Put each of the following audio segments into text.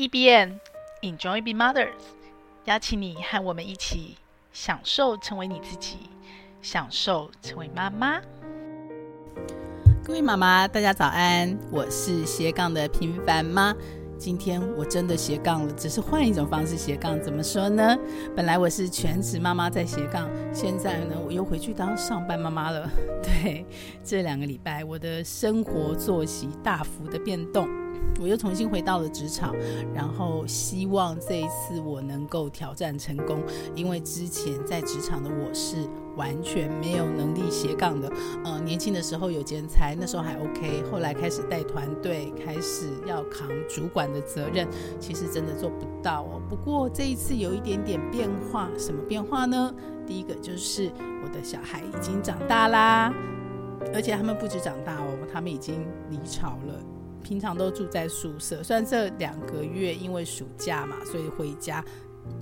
EBN Enjoy Be Mothers，邀请你和我们一起享受成为你自己，享受成为妈妈。各位妈妈，大家早安！我是斜杠的平凡妈。今天我真的斜杠了，只是换一种方式斜杠。怎么说呢？本来我是全职妈妈在斜杠，现在呢，我又回去当上班妈妈了。对，这两个礼拜我的生活作息大幅的变动。我又重新回到了职场，然后希望这一次我能够挑战成功，因为之前在职场的我是完全没有能力斜杠的。呃，年轻的时候有兼差，那时候还 OK，后来开始带团队，开始要扛主管的责任，其实真的做不到哦。不过这一次有一点点变化，什么变化呢？第一个就是我的小孩已经长大啦，而且他们不止长大哦，他们已经离巢了。平常都住在宿舍，虽然这两个月因为暑假嘛，所以回家，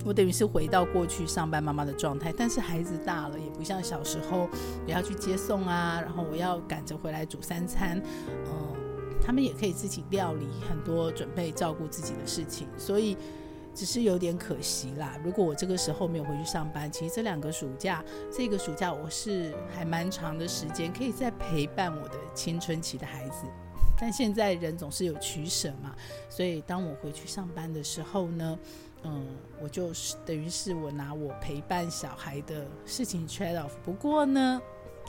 我等于是回到过去上班妈妈的状态。但是孩子大了，也不像小时候，我要去接送啊，然后我要赶着回来煮三餐，嗯，他们也可以自己料理很多，准备照顾自己的事情，所以只是有点可惜啦。如果我这个时候没有回去上班，其实这两个暑假，这个暑假我是还蛮长的时间，可以再陪伴我的青春期的孩子。但现在人总是有取舍嘛，所以当我回去上班的时候呢，嗯，我就是等于是我拿我陪伴小孩的事情 trade off。不过呢，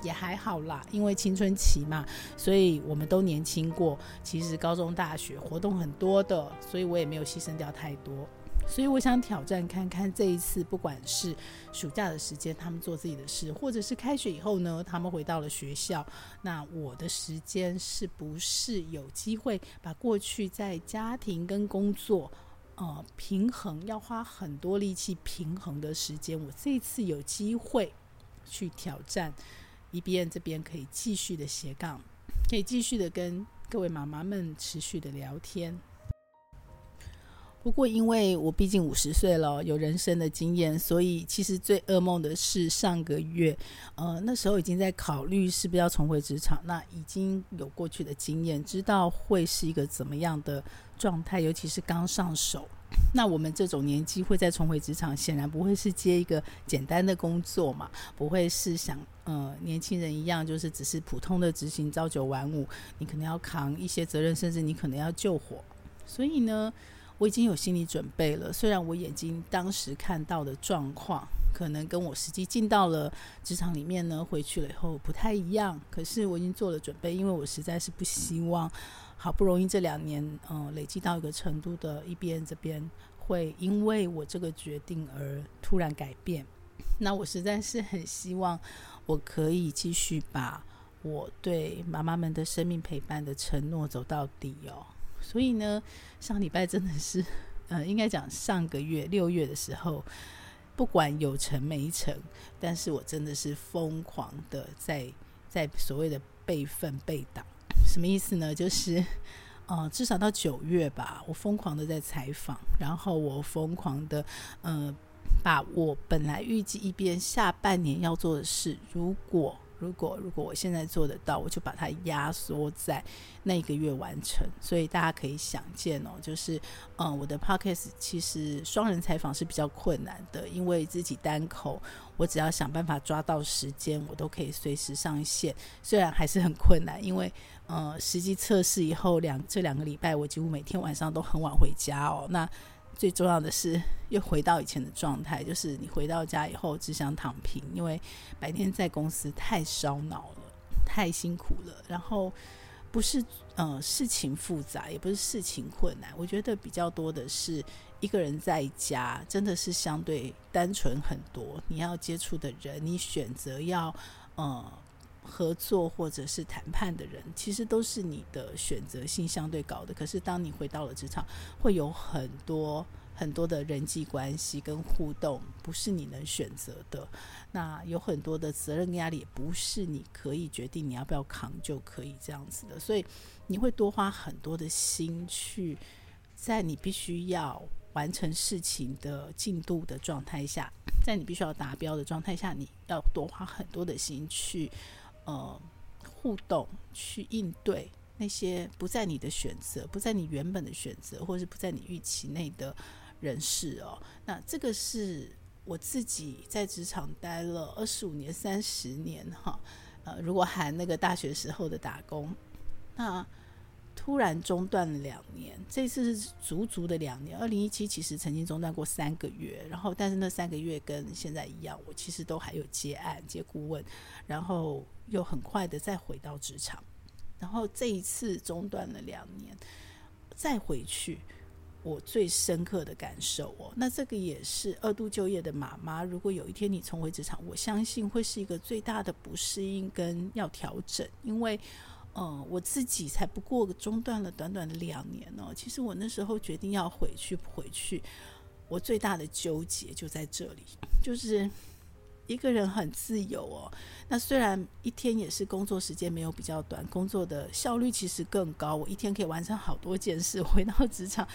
也还好啦，因为青春期嘛，所以我们都年轻过。其实高中、大学活动很多的，所以我也没有牺牲掉太多。所以我想挑战看看这一次，不管是暑假的时间，他们做自己的事，或者是开学以后呢，他们回到了学校，那我的时间是不是有机会把过去在家庭跟工作，呃，平衡要花很多力气平衡的时间，我这一次有机会去挑战，EBN 这边可以继续的斜杠，可以继续的跟各位妈妈们持续的聊天。不过，因为我毕竟五十岁了，有人生的经验，所以其实最噩梦的是上个月，呃，那时候已经在考虑是不是要重回职场。那已经有过去的经验，知道会是一个怎么样的状态，尤其是刚上手。那我们这种年纪会再重回职场，显然不会是接一个简单的工作嘛，不会是像呃年轻人一样，就是只是普通的执行朝九晚五。你可能要扛一些责任，甚至你可能要救火。所以呢，我已经有心理准备了，虽然我眼睛当时看到的状况可能跟我实际进到了职场里面呢，回去了以后不太一样，可是我已经做了准备，因为我实在是不希望好不容易这两年嗯、累积到一个程度的 EBN 这边会因为我这个决定而突然改变。那我实在是很希望我可以继续把我对妈妈们的生命陪伴的承诺走到底哦。所以呢，上礼拜真的是，呃，应该讲上个月六月的时候，不管有成没成，但是我真的是疯狂的在在所谓的备份备档，什么意思呢？就是，呃，至少到九月吧，我疯狂的在采访，然后我疯狂的，呃，把我本来预计一边下半年要做的事，如果如果如果我现在做得到，我就把它压缩在那一个月完成。所以大家可以想见哦，就是嗯，我的 podcast 其实双人采访是比较困难的，因为自己单口，我只要想办法抓到时间，我都可以随时上线。虽然还是很困难，因为呃，实际测试以后两这两个礼拜，我几乎每天晚上都很晚回家哦。那最重要的是，又回到以前的状态，就是你回到家以后只想躺平，因为白天在公司太烧脑了，太辛苦了。然后不是呃事情复杂，也不是事情困难，我觉得比较多的是一个人在家真的是相对单纯很多。你要接触的人，你选择要呃合作或者是谈判的人，其实都是你的选择性相对高的。可是当你回到了职场，会有很多。很多的人际关系跟互动不是你能选择的，那有很多的责任压力不是你可以决定你要不要扛就可以这样子的，所以你会多花很多的心去，在你必须要完成事情的进度的状态下，在你必须要达标的状态下，你要多花很多的心去呃互动去应对。那些不在你的选择，不在你原本的选择，或是不在你预期内的人事哦。那这个是我自己在职场待了二十五年、三十年哈，呃，如果含那个大学时候的打工，那。突然中断了两年，这次是足足的两年。二零一七其实曾经中断过三个月，然后但是那三个月跟现在一样，我其实都还有接案、接顾问，然后又很快的再回到职场。然后这一次中断了两年，再回去，我最深刻的感受哦，那这个也是二度就业的妈妈，如果有一天你重回职场，我相信会是一个最大的不适应跟要调整，因为。嗯，我自己才不过中断了短短的两年哦。其实我那时候决定要回去不回去，我最大的纠结就在这里，就是一个人很自由哦。那虽然一天也是工作时间没有比较短，工作的效率其实更高。我一天可以完成好多件事，回到职场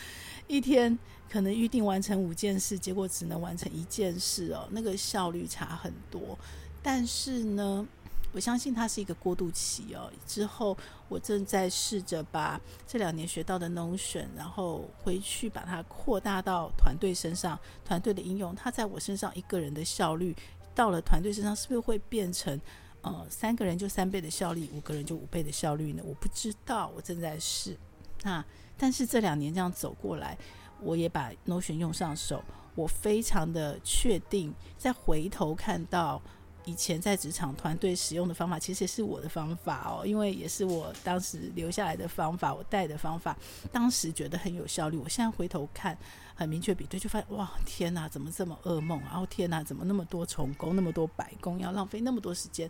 一天可能预定完成五件事，结果只能完成一件事哦，那个效率差很多。但是呢，我相信它是一个过渡期哦。之后我正在试着把这两年学到的 Notion，然后回去把它扩大到团队身上，团队的应用。它在我身上一个人的效率，到了团队身上是不是会变成呃三个人就三倍的效率，五个人就五倍的效率呢？我不知道，我正在试。那但是这两年这样走过来，我也把 Notion 用上手，我非常的确定，再回头看到。以前在职场团队使用的方法，其实是我的方法哦，因为也是我当时留下来的方法，我带的方法，当时觉得很有效率。我现在回头看，很明确比对，就发现哇，天哪，怎么这么噩梦？然后天哪，怎么那么多重工，那么多白工，要浪费那么多时间？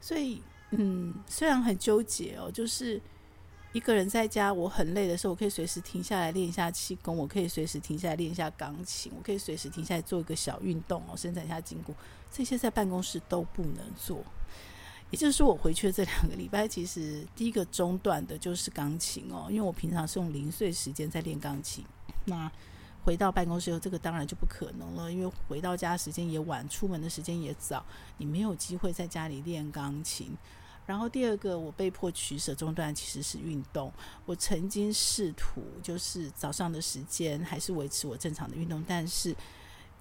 所以，嗯，虽然很纠结哦，就是。一个人在家，我很累的时候，我可以随时停下来练一下气功，我可以随时停下来练一下钢琴，我可以随时停下来做一个小运动哦，伸展一下筋骨。这些在办公室都不能做。也就是说，我回去的这两个礼拜，其实第一个中断的就是钢琴哦，因为我平常是用零碎时间在练钢琴。那回到办公室后，这个当然就不可能了，因为回到家时间也晚，出门的时间也早，你没有机会在家里练钢琴。然后第二个，我被迫取舍中断，其实是运动。我曾经试图就是早上的时间还是维持我正常的运动，但是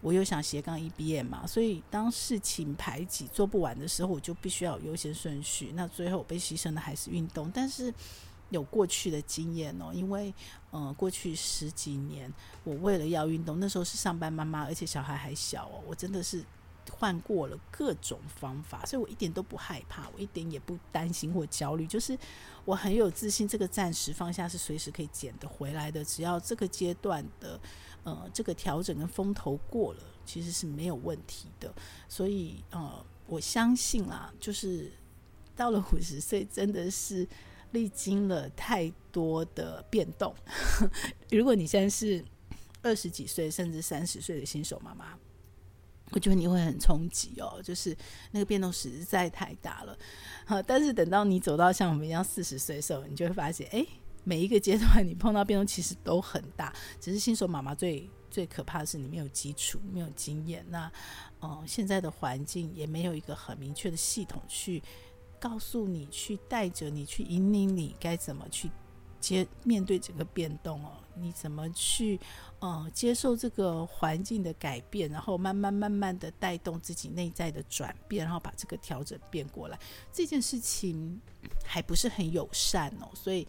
我又想斜杠 EBM 嘛，所以当事情排挤做不完的时候，我就必须要有优先顺序。那最后被牺牲的还是运动，但是有过去的经验哦，因为嗯、过去十几年我为了要运动，那时候是上班妈妈，而且小孩还小哦，我真的是。换过了各种方法，所以我一点都不害怕，我一点也不担心或焦虑，就是我很有自信，这个暂时放下是随时可以捡得回来的。只要这个阶段的呃这个调整跟风头过了，其实是没有问题的。所以呃，我相信啦，就是到了五十岁，真的是历经了太多的变动。如果你现在是二十几岁甚至三十岁的新手妈妈。我觉得你会很冲击哦，就是那个变动实在太大了。好，但是等到你走到像我们一样四十岁的时候，你就会发现，哎，每一个阶段你碰到变动其实都很大。只是新手妈妈最最可怕的是你没有基础，没有经验。那，嗯，现在的环境也没有一个很明确的系统去告诉你，去带着你，去引领你该怎么去接面对整个变动哦。你怎么去，呃，接受这个环境的改变，然后慢慢慢慢的带动自己内在的转变，然后把这个调整变过来，这件事情还不是很友善哦，所以，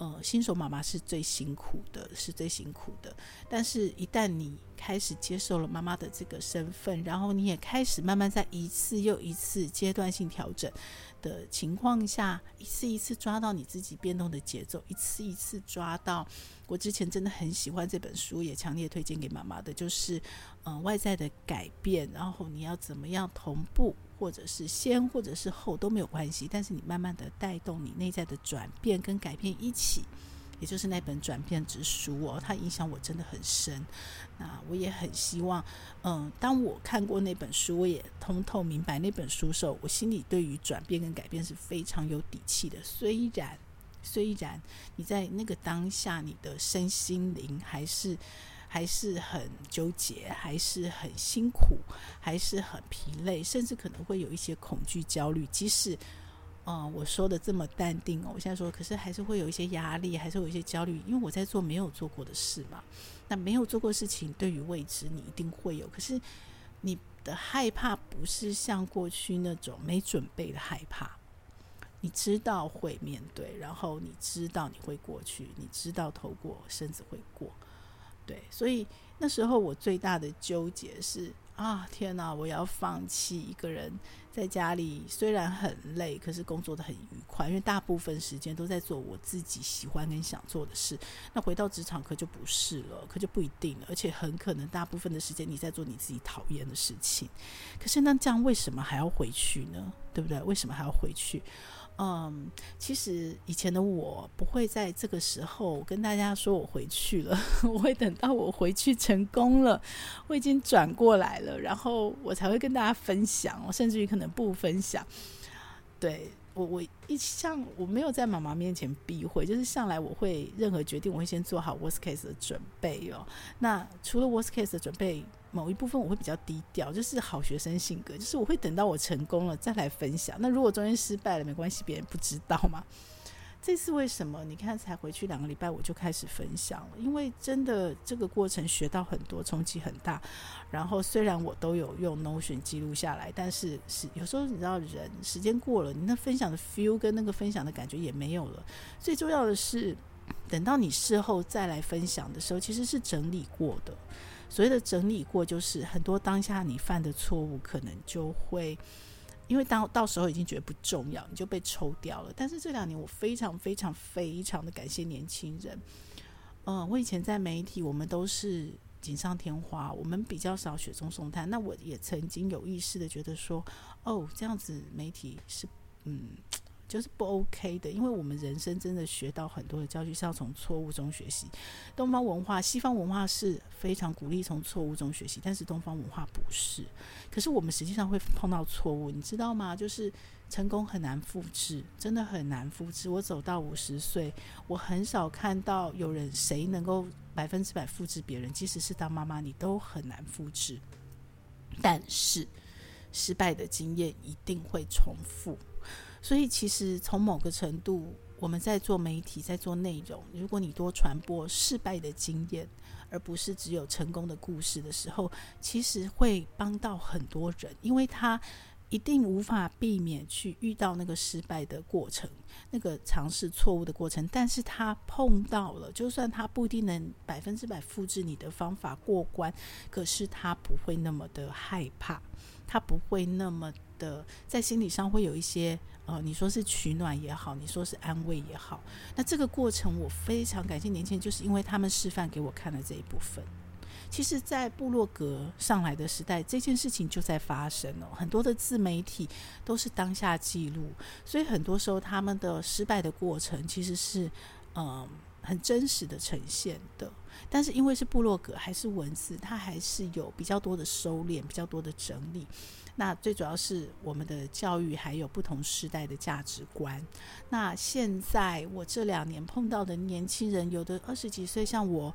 呃，新手妈妈是最辛苦的，是最辛苦的。但是，一旦你开始接受了妈妈的这个身份，然后你也开始慢慢在一次又一次阶段性调整的情况下，一次一次抓到你自己变动的节奏，一次一次抓到。我之前真的很喜欢这本书，也强烈推荐给妈妈的，就是嗯、外在的改变，然后你要怎么样同步，或者是先，或者是后都没有关系，但是你慢慢的带动你内在的转变跟改变一起，也就是那本转变之书哦，它影响我真的很深。那我也很希望，嗯、当我看过那本书，我也通透明白那本书的时候，我心里对于转变跟改变是非常有底气的，虽然。虽然你在那个当下，你的身心灵还是还是很纠结，还是很辛苦，还是很疲累，甚至可能会有一些恐惧、焦虑。即使嗯、呃，我说的这么淡定哦。我现在说，可是还是会有一些压力，还是会有一些焦虑，因为我在做没有做过的事嘛。那没有做过事情，对于未知，你一定会有。可是你的害怕不是像过去那种没准备的害怕，你知道会面对，然后你知道你会过去，你知道透过身子会过。对，所以那时候我最大的纠结是。啊天哪！我要放弃一个人在家里，虽然很累，可是工作得很愉快，因为大部分时间都在做我自己喜欢跟想做的事。那回到职场可就不是了，可就不一定了，而且很可能大部分的时间你在做你自己讨厌的事情。可是那这样为什么还要回去呢？对不对？为什么还要回去？嗯，其实以前的我不会在这个时候跟大家说我回去了，我会等到我回去成功了，我已经转过来了，然后我才会跟大家分享，我甚至于可能不分享，对。我我一向我没有在妈妈面前避讳，就是上来我会任何决定，我会先做好 worst case 的准备哦。那除了 worst case 的准备，某一部分我会比较低调，就是好学生性格，就是我会等到我成功了再来分享。那如果中间失败了，没关系，别人不知道嘛。这次为什么？你看，才回去两个礼拜，我就开始分享了。因为真的这个过程学到很多，冲击很大。然后虽然我都有用 Notion 记录下来，但是是有时候你知道，人时间过了，你那分享的 feel 跟那个分享的感觉也没有了。最重要的是，等到你事后再来分享的时候，其实是整理过的。所谓的整理过，就是很多当下你犯的错误，可能就会。因为当到时候已经觉得不重要，你就被抽掉了。但是这两年我非常非常非常的感谢年轻人。嗯，我以前在媒体，我们都是锦上添花，我们比较少雪中送炭。那我也曾经有意识的觉得说，哦，这样子媒体是嗯。就是不 OK 的，因为我们人生真的学到很多的教训是要从错误中学习。东方文化、西方文化是非常鼓励从错误中学习，但是东方文化不是。可是我们实际上会碰到错误，你知道吗？就是成功很难复制，真的很难复制。我走到五十岁，我很少看到有人谁能够百分之百复制别人，即使是当妈妈，你都很难复制。但是失败的经验一定会重复。所以，其实从某个程度，我们在做媒体，在做内容。如果你多传播失败的经验，而不是只有成功的故事的时候，其实会帮到很多人，因为他一定无法避免去遇到那个失败的过程，那个尝试错误的过程。但是他碰到了，就算他不一定能百分之百复制你的方法过关，可是他不会那么的害怕，他不会那么的在心理上会有一些。哦，你说是取暖也好，你说是安慰也好，那这个过程我非常感谢年轻人，就是因为他们示范给我看了这一部分。其实，在布洛格上来的时代，这件事情就在发生了。很多的自媒体都是当下记录，所以很多时候他们的失败的过程其实是嗯很真实的呈现的。但是因为是部落格还是文字，它还是有比较多的收敛，比较多的整理。那最主要是我们的教育还有不同时代的价值观。那现在我这两年碰到的年轻人，有的二十几岁，像我，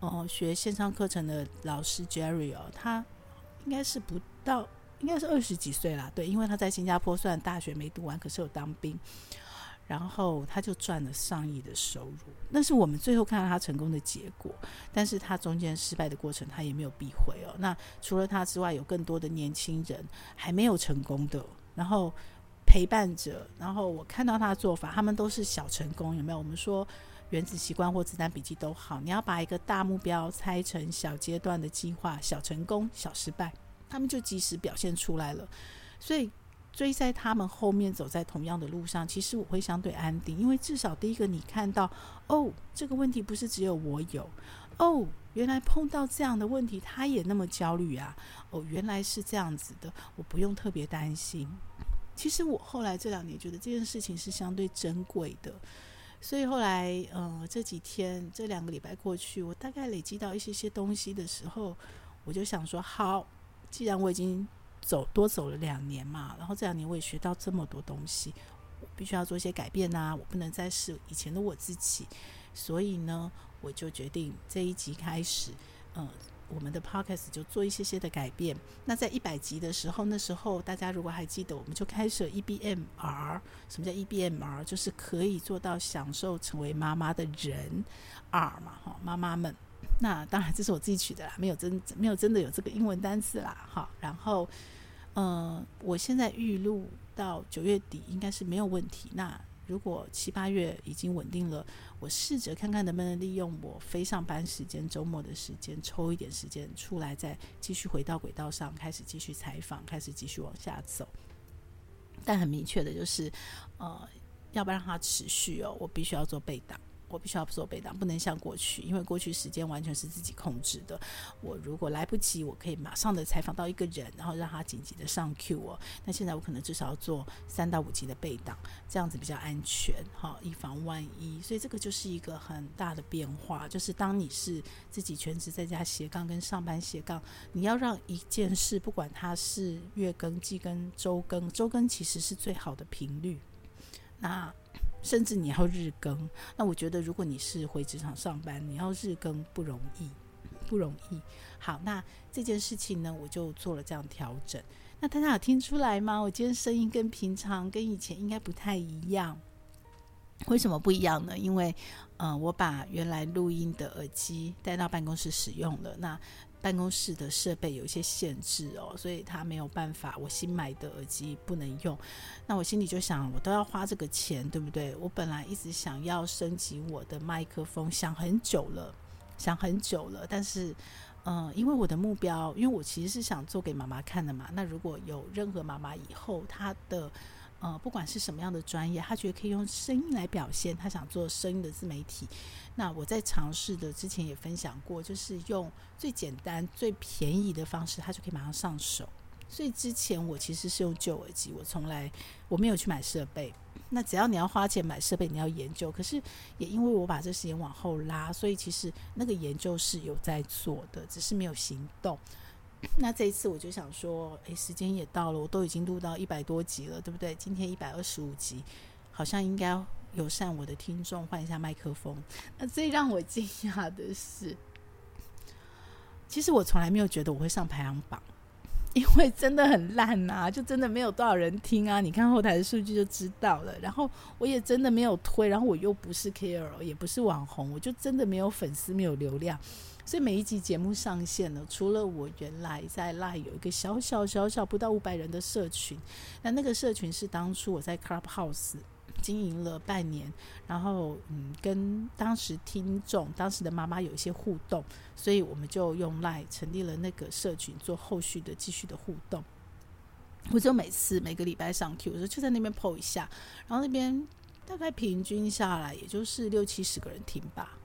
呃，学线上课程的老师 Jerry 哦，他应该是不到，应该是二十几岁啦，对，因为他在新加坡，虽然大学没读完，可是有当兵。然后他就赚了上亿的收入，那是我们最后看到他成功的结果。但是他中间失败的过程，他也没有避讳哦。那除了他之外，有更多的年轻人还没有成功的，然后陪伴着。然后我看到他的做法，他们都是小成功，有没有？我们说原子习惯或子弹笔记都好，你要把一个大目标拆成小阶段的计划，小成功、小失败，他们就及时表现出来了。所以。追在他们后面，走在同样的路上，其实我会相对安定，因为至少第一个，你看到哦，这个问题不是只有我有，哦，原来碰到这样的问题，他也那么焦虑啊，哦，原来是这样子的，我不用特别担心。其实我后来这两年觉得这件事情是相对珍贵的，所以后来，呃，这几天这两个礼拜过去，我大概累积到一些些东西的时候，我就想说，好，既然我已经。走多走了两年嘛，然后这两年我也学到这么多东西，我必须要做一些改变呐、我不能再是以前的我自己，所以呢，我就决定这一集开始，嗯，我们的 podcast 就做一些些的改变。那在一百集的时候，那时候大家如果还记得，我们就开设 EBMR。什么叫 EBMR？就是可以做到享受成为妈妈的人 R 嘛，哈，妈妈们。那当然这是我自己取的啦，没有真没有真的有这个英文单词啦，哈。然后，嗯、我现在预录到九月底应该是没有问题。那如果七八月已经稳定了，我试着看看能不能利用我非上班时间、周末的时间，抽一点时间出来，再继续回到轨道上，开始继续采访，开始继续往下走。但很明确的就是，呃，要不让它持续哦，我必须要做备档。我必须要做备档，不能像过去，因为过去时间完全是自己控制的。我如果来不及，我可以马上的采访到一个人，然后让他紧急的上 Q 哦。那现在我可能至少要做三到五集的备档，这样子比较安全，好，以防万一。所以这个就是一个很大的变化，就是当你是自己全职在家斜杠跟上班斜杠，你要让一件事，不管它是月更、季更、周更，周更其实是最好的频率。那甚至你要日更，那我觉得如果你是回职场上班，你要日更不容易，不容易。好，那这件事情呢，我就做了这样调整。那大家有听出来吗？我今天声音跟平常跟以前应该不太一样。为什么不一样呢？因为，呃，我把原来录音的耳机带到办公室使用了。那办公室的设备有一些限制哦，所以他没有办法。我新买的耳机不能用，那我心里就想，我都要花这个钱，对不对？我本来一直想要升级我的麦克风，想很久了，想很久了。但是，嗯、因为我的目标，因为我其实是想做给妈妈看的嘛。那如果有任何妈妈以后她的。呃，不管是什么样的专业，他觉得可以用声音来表现，他想做声音的自媒体。那我在尝试的之前也分享过，就是用最简单、最便宜的方式，他就可以马上上手。所以之前我其实是用旧耳机，我从来我没有去买设备。那只要你要花钱买设备，你要研究。可是也因为我把这时间往后拉，所以其实那个研究是有在做的，只是没有行动。那这一次我就想说，诶，时间也到了，我都已经录到一百多集了，对不对？今天一百二十五集，好像应该友善我的听众换一下麦克风。那最让我惊讶的是，其实我从来没有觉得我会上排行榜，因为真的很烂呐，就真的没有多少人听啊。你看后台的数据就知道了。然后我也真的没有推，然后我又不是 KOL，也不是网红，我就真的没有粉丝，没有流量。所以每一集节目上线了，除了我原来在 Line 有一个小小小小不到五百人的社群，那那个社群是当初我在 Clubhouse 经营了半年，然后嗯，跟当时听众、当时的妈妈有一些互动，所以我们就用 Line 成立了那个社群，做后续的继续的互动。我就每次每个礼拜上 Q，我说就在那边 PO 一下，然后那边大概平均下来也就是六七十个人听吧。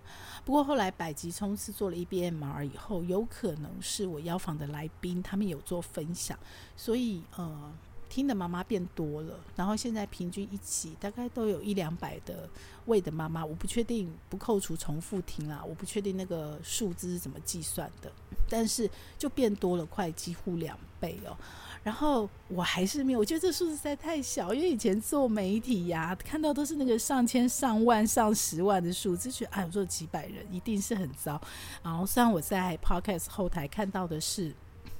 不过后来百吉冲是做了 EBMR 以后，有可能是我邀访的来宾他们有做分享，所以呃听的妈妈变多了，然后现在平均一起大概都有一两百的位的妈妈，我不确定不扣除重复听啦，我不确定那个数字是怎么计算的，但是就变多了快几乎两倍哦。然后我还是没有，我觉得这数字实在太小，因为以前做媒体呀，看到都是那个上千、上万、上十万的数字，觉得哎，我说几百人一定是很糟。然后虽然我在 Podcast 后台看到的是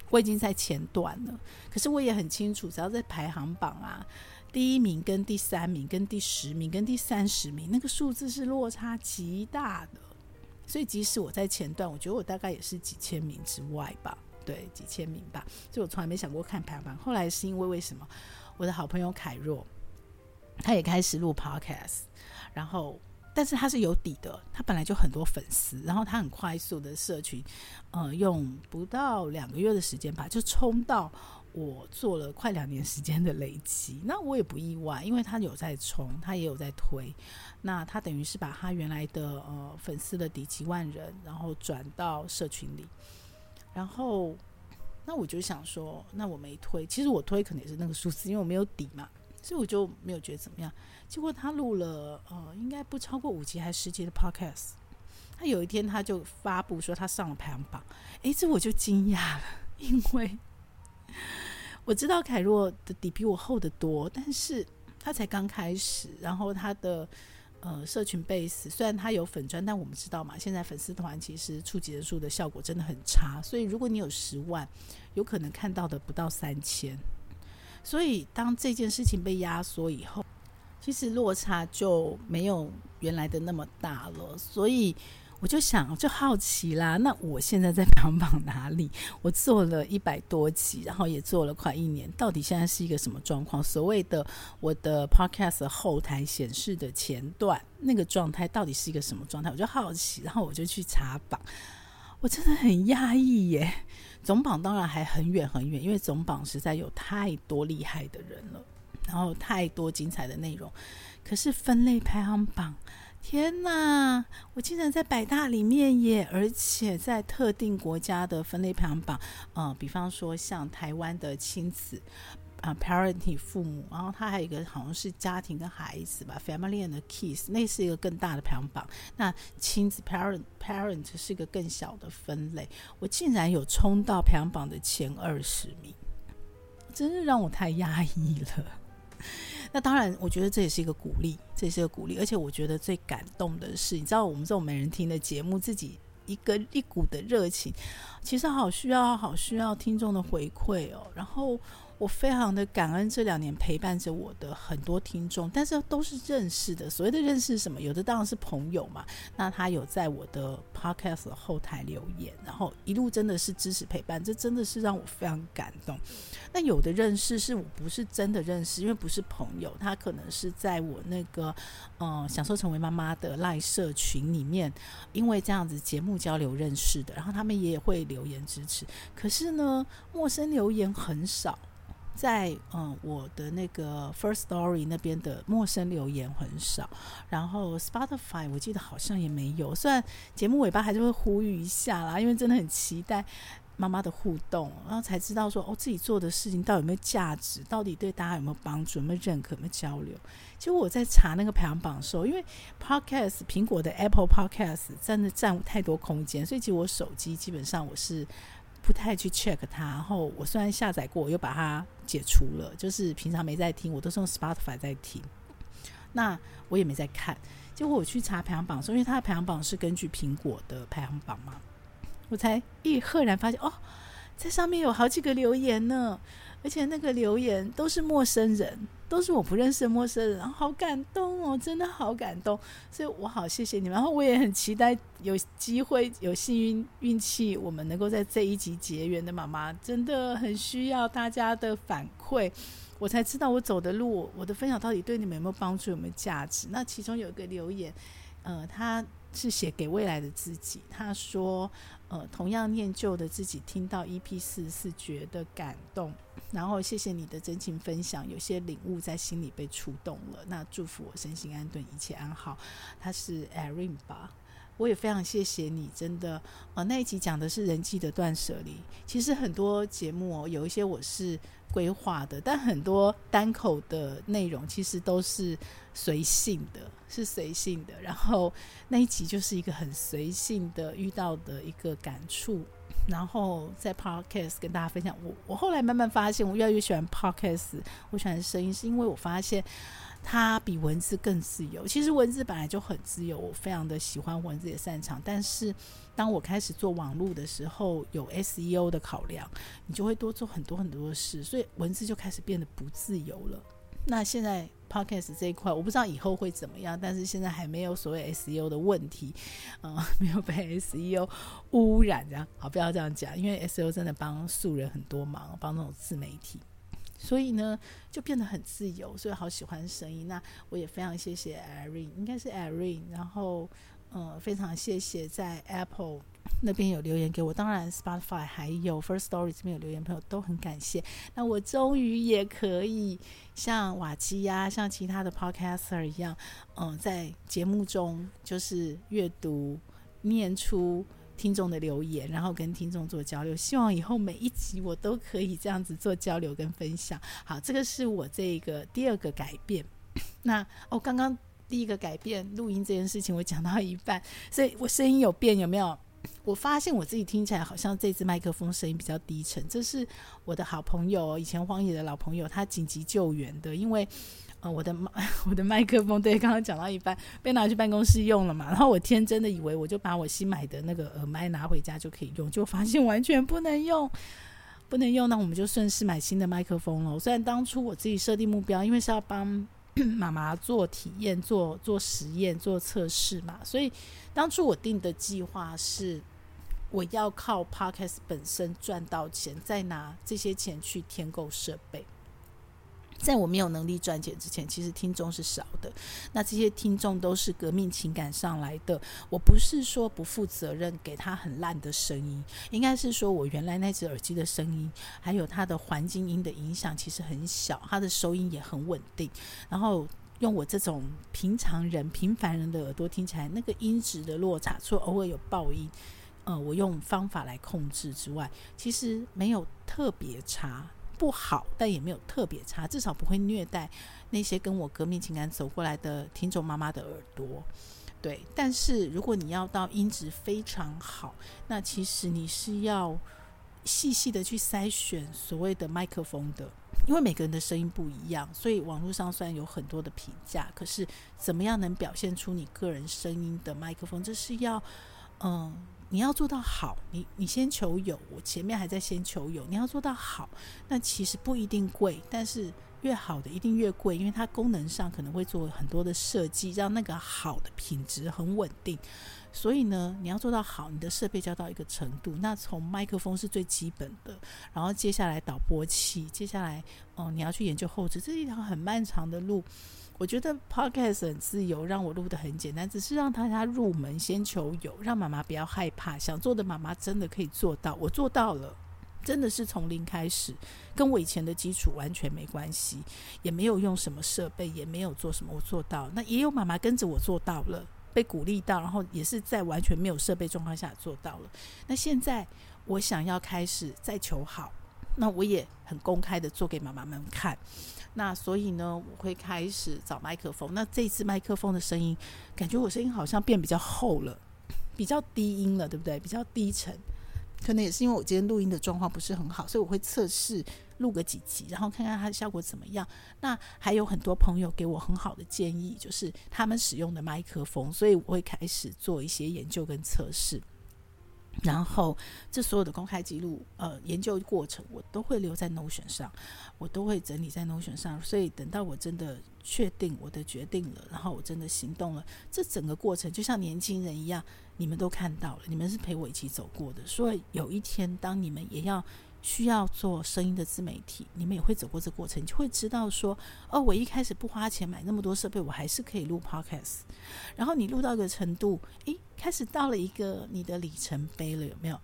我已经在前段了，可是我也很清楚，只要在排行榜啊，第一名跟第三名跟第十名跟第三十名那个数字是落差极大的，所以即使我在前段，我觉得我大概也是几千名之外吧。对，几千名吧，所以我从来没想过看排行榜。后来是因为为什么？我的好朋友凯若，他也开始录 podcast，然后，但是他是有底的，他本来就很多粉丝，然后他很快速的社群，呃，用不到两个月的时间吧，就冲到我做了快两年时间的累积。那我也不意外，因为他有在冲，他也有在推，那他等于是把他原来的呃粉丝的底几万人，然后转到社群里。然后，那我就想说，那我没推，其实我推可能也是那个数字，因为我没有底嘛，所以我就没有觉得怎么样。结果他录了呃，应该不超过五集还是十集的 podcast，他有一天他就发布说他上了排行榜，诶，这我就惊讶了，因为我知道凯若的底比我厚得多，但是他才刚开始，然后他的呃社群 base，虽然它有粉专，但我们知道嘛，现在粉丝团其实触及人数的效果真的很差，所以如果你有十万，有可能看到的不到三千。所以当这件事情被压缩以后，其实落差就没有原来的那么大了。所以。我就想，就好奇啦。那我现在在排行榜哪里？我做了一百多集，然后也做了快一年，到底现在是一个什么状况？所谓的我的 Podcast 后台显示的前段那个状态，到底是一个什么状态？我就好奇，然后我就去查榜，我真的很压抑耶。总榜当然还很远很远，因为总榜实在有太多厉害的人了，然后太多精彩的内容。可是分类排行榜。天呐，我竟然在百大里面耶！而且在特定国家的分类排行榜，呃，比方说像台湾的亲子啊、，parenting 父母，然后它还有一个好像是家庭跟孩子吧，family and kids，那是一个更大的排行榜。那亲子 parent parent 是一个更小的分类，我竟然有冲到排行榜的前二十名，真是让我太压抑了。那当然，我觉得这也是一个鼓励，这也是个鼓励。而且我觉得最感动的是，你知道，我们这种没人听的节目，自己一个一股的热情，其实好需要，好需要听众的回馈哦。然后。我非常的感恩这两年陪伴着我的很多听众，但是都是认识的。所谓的认识是什么？有的当然是朋友嘛。那他有在我的 podcast 后台留言，然后一路真的是支持陪伴，这真的是让我非常感动。那有的认识是我不是真的认识，因为不是朋友，他可能是在我那个嗯享受成为妈妈的赖社群里面，因为这样子节目交流认识的，然后他们也会留言支持。可是呢，陌生留言很少。在嗯，我的那个 First Story 那边的陌生留言很少，然后 Spotify 我记得好像也没有。虽然节目尾巴还是会呼吁一下啦，因为真的很期待妈妈的互动，然后才知道说哦，自己做的事情到底有没有价值，到底对大家有没有帮助，有没有认可，有没有交流。其实我在查那个排行榜的时候，因为 Podcast 苹果的 Apple Podcast 真的占太多空间，所以其实我手机基本上我是。不太去 check 它，然后我虽然下载过，我又把它解除了，就是平常没在听，我都是用 Spotify 在听。那我也没在看，结果我去查排行榜，说因为它的排行榜是根据苹果的排行榜嘛，我才一赫然发现哦，在上面有好几个留言呢。而且那个留言都是陌生人，都是我不认识的陌生人，好感动哦，真的好感动，所以我好谢谢你们，然后我也很期待有机会、有幸运运气，我们能够在这一集结缘的妈妈，真的很需要大家的反馈，我才知道我走的路，我的分享到底对你们有没有帮助，有没有价值。那其中有一个留言，呃，他是写给未来的自己，他说。呃，同样念旧的自己听到 EP 四是觉得感动，然后谢谢你的真情分享，有些领悟在心里被触动了。那祝福我身心安顿，一切安好。他是 Erin 吧？我也非常谢谢你，真的。呃，那一集讲的是人际的断舍离。其实很多节目哦，有一些我是规划的，但很多单口的内容其实都是随性的。是随性的，然后那一集就是一个很随性的遇到的一个感触，然后在 Podcast 跟大家分享。我我后来慢慢发现，我越来越喜欢 Podcast，我喜欢声音，是因为我发现它比文字更自由。其实文字本来就很自由，我非常的喜欢文字，也擅长。但是当我开始做网络的时候，有 SEO 的考量，你就会多做很多很多的事，所以文字就开始变得不自由了。那现在。Podcast 这一块，我不知道以后会怎么样，但是现在还没有所谓 SEO 的问题，嗯，没有被 SEO 污染，这样好，不要这样讲，因为 SEO 真的帮素人很多忙，帮那种自媒体，所以呢，就变得很自由，所以好喜欢声音。那我也非常谢谢 Irene，应该是 Irene，然后嗯，非常谢谢在 Apple。那边有留言给我，当然 Spotify 还有 First Story 这边有留言，朋友都很感谢。那我终于也可以像瓦基呀、像其他的 Podcaster 一样，嗯，在节目中就是阅读、念出听众的留言，然后跟听众做交流。希望以后每一集我都可以这样子做交流跟分享。好，这个是我这个第二个改变。那哦，刚刚第一个改变录音这件事情，我讲到一半，所以我声音有变，有没有？我发现我自己听起来好像这支麦克风声音比较低沉，这是我的好朋友，以前荒野的老朋友，他紧急救援的，因为呃，我的麦 我的麦克风，对，刚刚讲到一半被拿去办公室用了嘛，然后我天真的以为我就把我新买的那个耳麦拿回家就可以用，就发现完全不能用，不能用，那我们就顺势买新的麦克风了。虽然当初我自己设定目标，因为是要帮 妈妈做体验、做做实验、做测试嘛，所以当初我定的计划是我要靠 Podcast 本身赚到钱，再拿这些钱去添购设备。在我没有能力赚钱之前，其实听众是少的。那这些听众都是革命情感上来的。我不是说不负责任，给他很烂的声音，应该是说我原来那只耳机的声音，还有它的环境音的影响其实很小，它的收音也很稳定。然后用我这种平常人、平凡人的耳朵听起来，那个音质的落差，除了偶尔有爆音，呃，我用方法来控制之外，其实没有特别差。不好，但也没有特别差，至少不会虐待那些跟我革命情感走过来的听众妈妈的耳朵。对，但是如果你要到音质非常好，那其实你是要细细的去筛选所谓的麦克风的，因为每个人的声音不一样，所以网络上虽然有很多的评价，可是怎么样能表现出你个人声音的麦克风，这是要嗯。你要做到好，你你先求有，我前面还在先求有。你要做到好，那其实不一定贵，但是越好的一定越贵，因为它功能上可能会做很多的设计，让那个好的品质很稳定。所以呢，你要做到好，你的设备就要到一个程度。那从麦克风是最基本的，然后接下来导播器，接下来哦，你要去研究后置，这是一条很漫长的路。我觉得 Podcast 很自由，让我录得很简单，只是让大家入门先求有，让妈妈不要害怕，想做的妈妈真的可以做到。我做到了，真的是从零开始，跟我以前的基础完全没关系，也没有用什么设备，也没有做什么，我做到。那也有妈妈跟着我做到了，被鼓励到，然后也是在完全没有设备状况下做到了。那现在我想要开始再求好，那我也很公开的做给妈妈们看。那所以呢，我会开始找麦克风。那这次麦克风的声音，感觉我声音好像变比较厚了，比较低音了，对不对？比较低沉，可能也是因为我今天录音的状况不是很好，所以我会测试录个几集，然后看看它的效果怎么样。那还有很多朋友给我很好的建议，就是他们使用的麦克风，所以我会开始做一些研究跟测试。然后，这所有的公开记录，呃，研究过程，我都会留在 Notion 上，我都会整理在 Notion 上。所以，等到我真的确定我的决定了，然后我真的行动了，这整个过程就像年轻人一样，你们都看到了，你们是陪我一起走过的。所以，有一天，当你们也要。需要做声音的自媒体，你们也会走过这过程，你就会知道说，哦，我一开始不花钱买那么多设备，我还是可以录 Podcast。然后你录到一个程度，诶，开始到了一个你的里程碑了，有没有？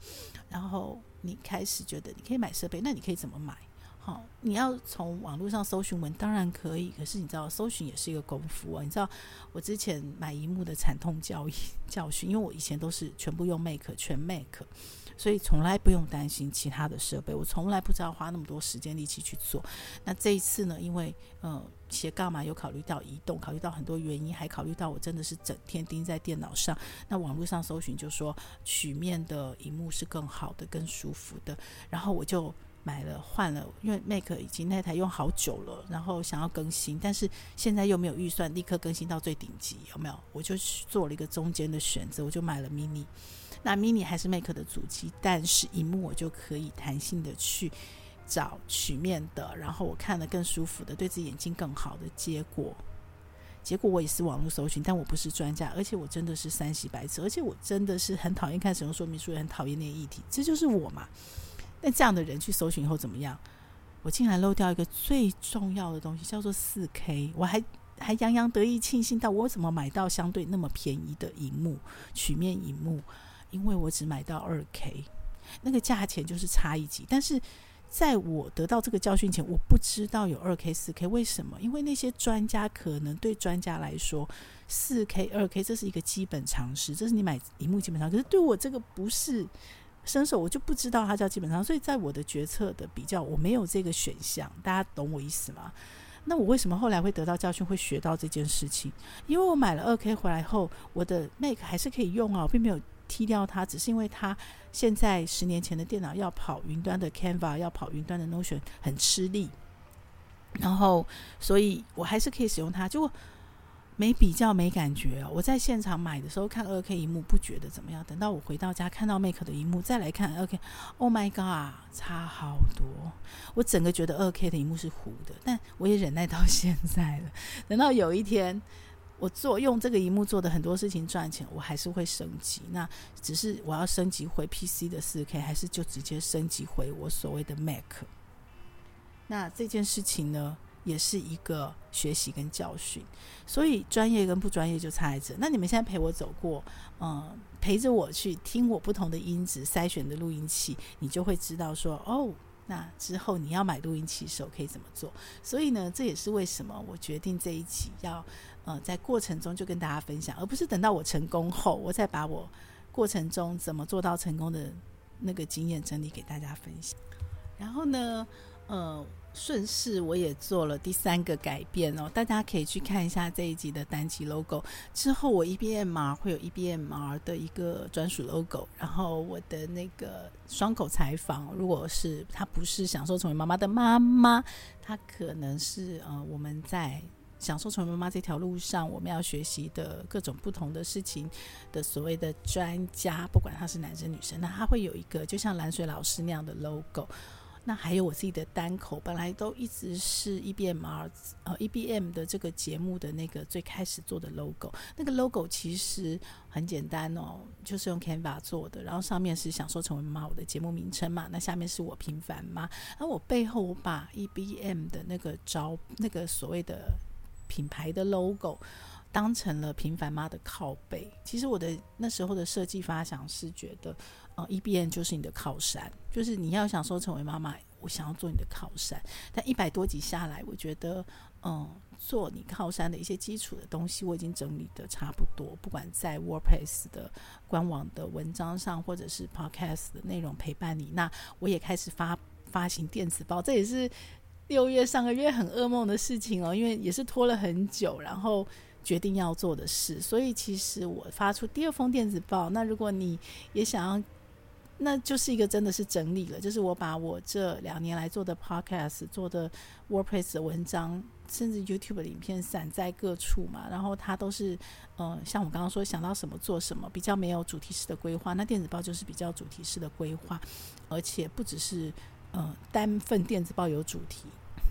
然后你开始觉得你可以买设备，那你可以怎么买？好，你要从网络上搜寻文，当然可以，可是你知道，搜寻也是一个功夫啊。你知道，我之前买一幕的惨痛教育 教训，因为我以前都是全部用 make，全 make。所以从来不用担心其他的设备，我从来不知道花那么多时间力气去做。那这一次呢，因为呃斜杠嘛，有考虑到移动，考虑到很多原因，还考虑到我真的是整天盯在电脑上。那网络上搜寻就说曲面的荧幕是更好的、更舒服的。然后我就买了换了，因为 Mac 已经那台用好久了，然后想要更新，但是现在又没有预算立刻更新到最顶级，有没有？我就做了一个中间的选择，我就买了 Mini。那 mini 还是 Mac 的主机，但是荧幕我就可以弹性的去找曲面的，然后我看了更舒服的，对自己眼睛更好的结果。结果我也是网络搜寻，但我不是专家，而且我真的是 3C 白痴，而且我真的是很讨厌看使用说明书，也很讨厌那些议题，这就是我嘛。那这样的人去搜寻以后怎么样？我竟然漏掉一个最重要的东西，叫做 4K，我还还洋洋得意庆幸到我怎么买到相对那么便宜的荧幕，曲面荧幕。因为我只买到二 K，那个价钱就是差一级。但是在我得到这个教训前，我不知道有二 K、四 K。为什么？因为那些专家可能对专家来说，四 K、二 K 这是一个基本常识，这是你买荧幕基本上。可是对我这个不是新手，我就不知道它叫基本上。所以在我的决策的比较，我没有这个选项。大家懂我意思吗？那我为什么后来会得到教训，会学到这件事情？因为我买了二 K 回来后，我的 Mac 还是可以用啊，并没有。踢掉它，只是因为它现在十年前的电脑要跑云端的 Canva，要跑云端的 Notion 很吃力。然后，所以我还是可以使用它，就没比较没感觉。我在现场买的时候看二 K 萤幕不觉得怎么样，等到我回到家看到 Mac 的萤幕再来看二 K，Oh my God，差好多！我整个觉得二 K 的萤幕是糊的，但我也忍耐到 现在了。等到有一天我做用这个荧幕做的很多事情赚钱，我还是会升级。那只是我要升级回 PC 的四 K，还是就直接升级回我所谓的 Mac？那这件事情呢，也是一个学习跟教训，所以专业跟不专业就差在这。那你们现在陪我走过，嗯，陪着我去听我不同的音质筛选的录音器，你就会知道说，哦，那之后你要买录音器的时候可以怎么做。所以呢，这也是为什么我决定这一期要，呃，在过程中就跟大家分享，而不是等到我成功后，我再把我过程中怎么做到成功的那个经验整理给大家分享。然后呢，呃，顺势我也做了第三个改变哦，大家可以去看一下这一集的单集 logo。之后我 E B M 会有 EBMR 的一个专属 logo，然后我的那个双口采访，如果是他不是享受成为妈妈的妈妈，他可能是呃我们在享受成为妈妈这条路上我们要学习的各种不同的事情的所谓的专家，不管他是男生女生，那他会有一个就像蓝水老师那样的 logo。那还有我自己的单口，本来都一直是 EBMR 呃 EBM 的这个节目的那个最开始做的 logo，那个 logo 其实很简单哦，就是用 Canva 做的，然后上面是享受成为妈妈我的节目名称嘛，那下面是我平凡妈，而我背后我把 EBM 的那个招那个所谓的品牌的 logo 当成了平凡妈的靠背。其实我的那时候的设计发想是觉得。哦，EBM 就是你的靠山，就是你要想说成为妈妈，我想要做你的靠山。但一百多集下来，我觉得，嗯，做你靠山的一些基础的东西，我已经整理得差不多。不管在 WordPress 的官网的文章上，或者是 Podcast 的内容陪伴你，那我也开始发发行电子报，这也是六月上个月很噩梦的事情哦，因为也是拖了很久，然后决定要做的事。所以其实我发出第二封电子报，那如果你也想要。那就是一个真的是整理了，就是我把我这两年来做的 podcast、做的 WordPress 的文章，甚至 YouTube 的影片散在各处嘛，然后它都是，嗯、像我刚刚说想到什么做什么，比较没有主题式的规划。那电子报就是比较主题式的规划，而且不只是，呃，单份电子报有主题。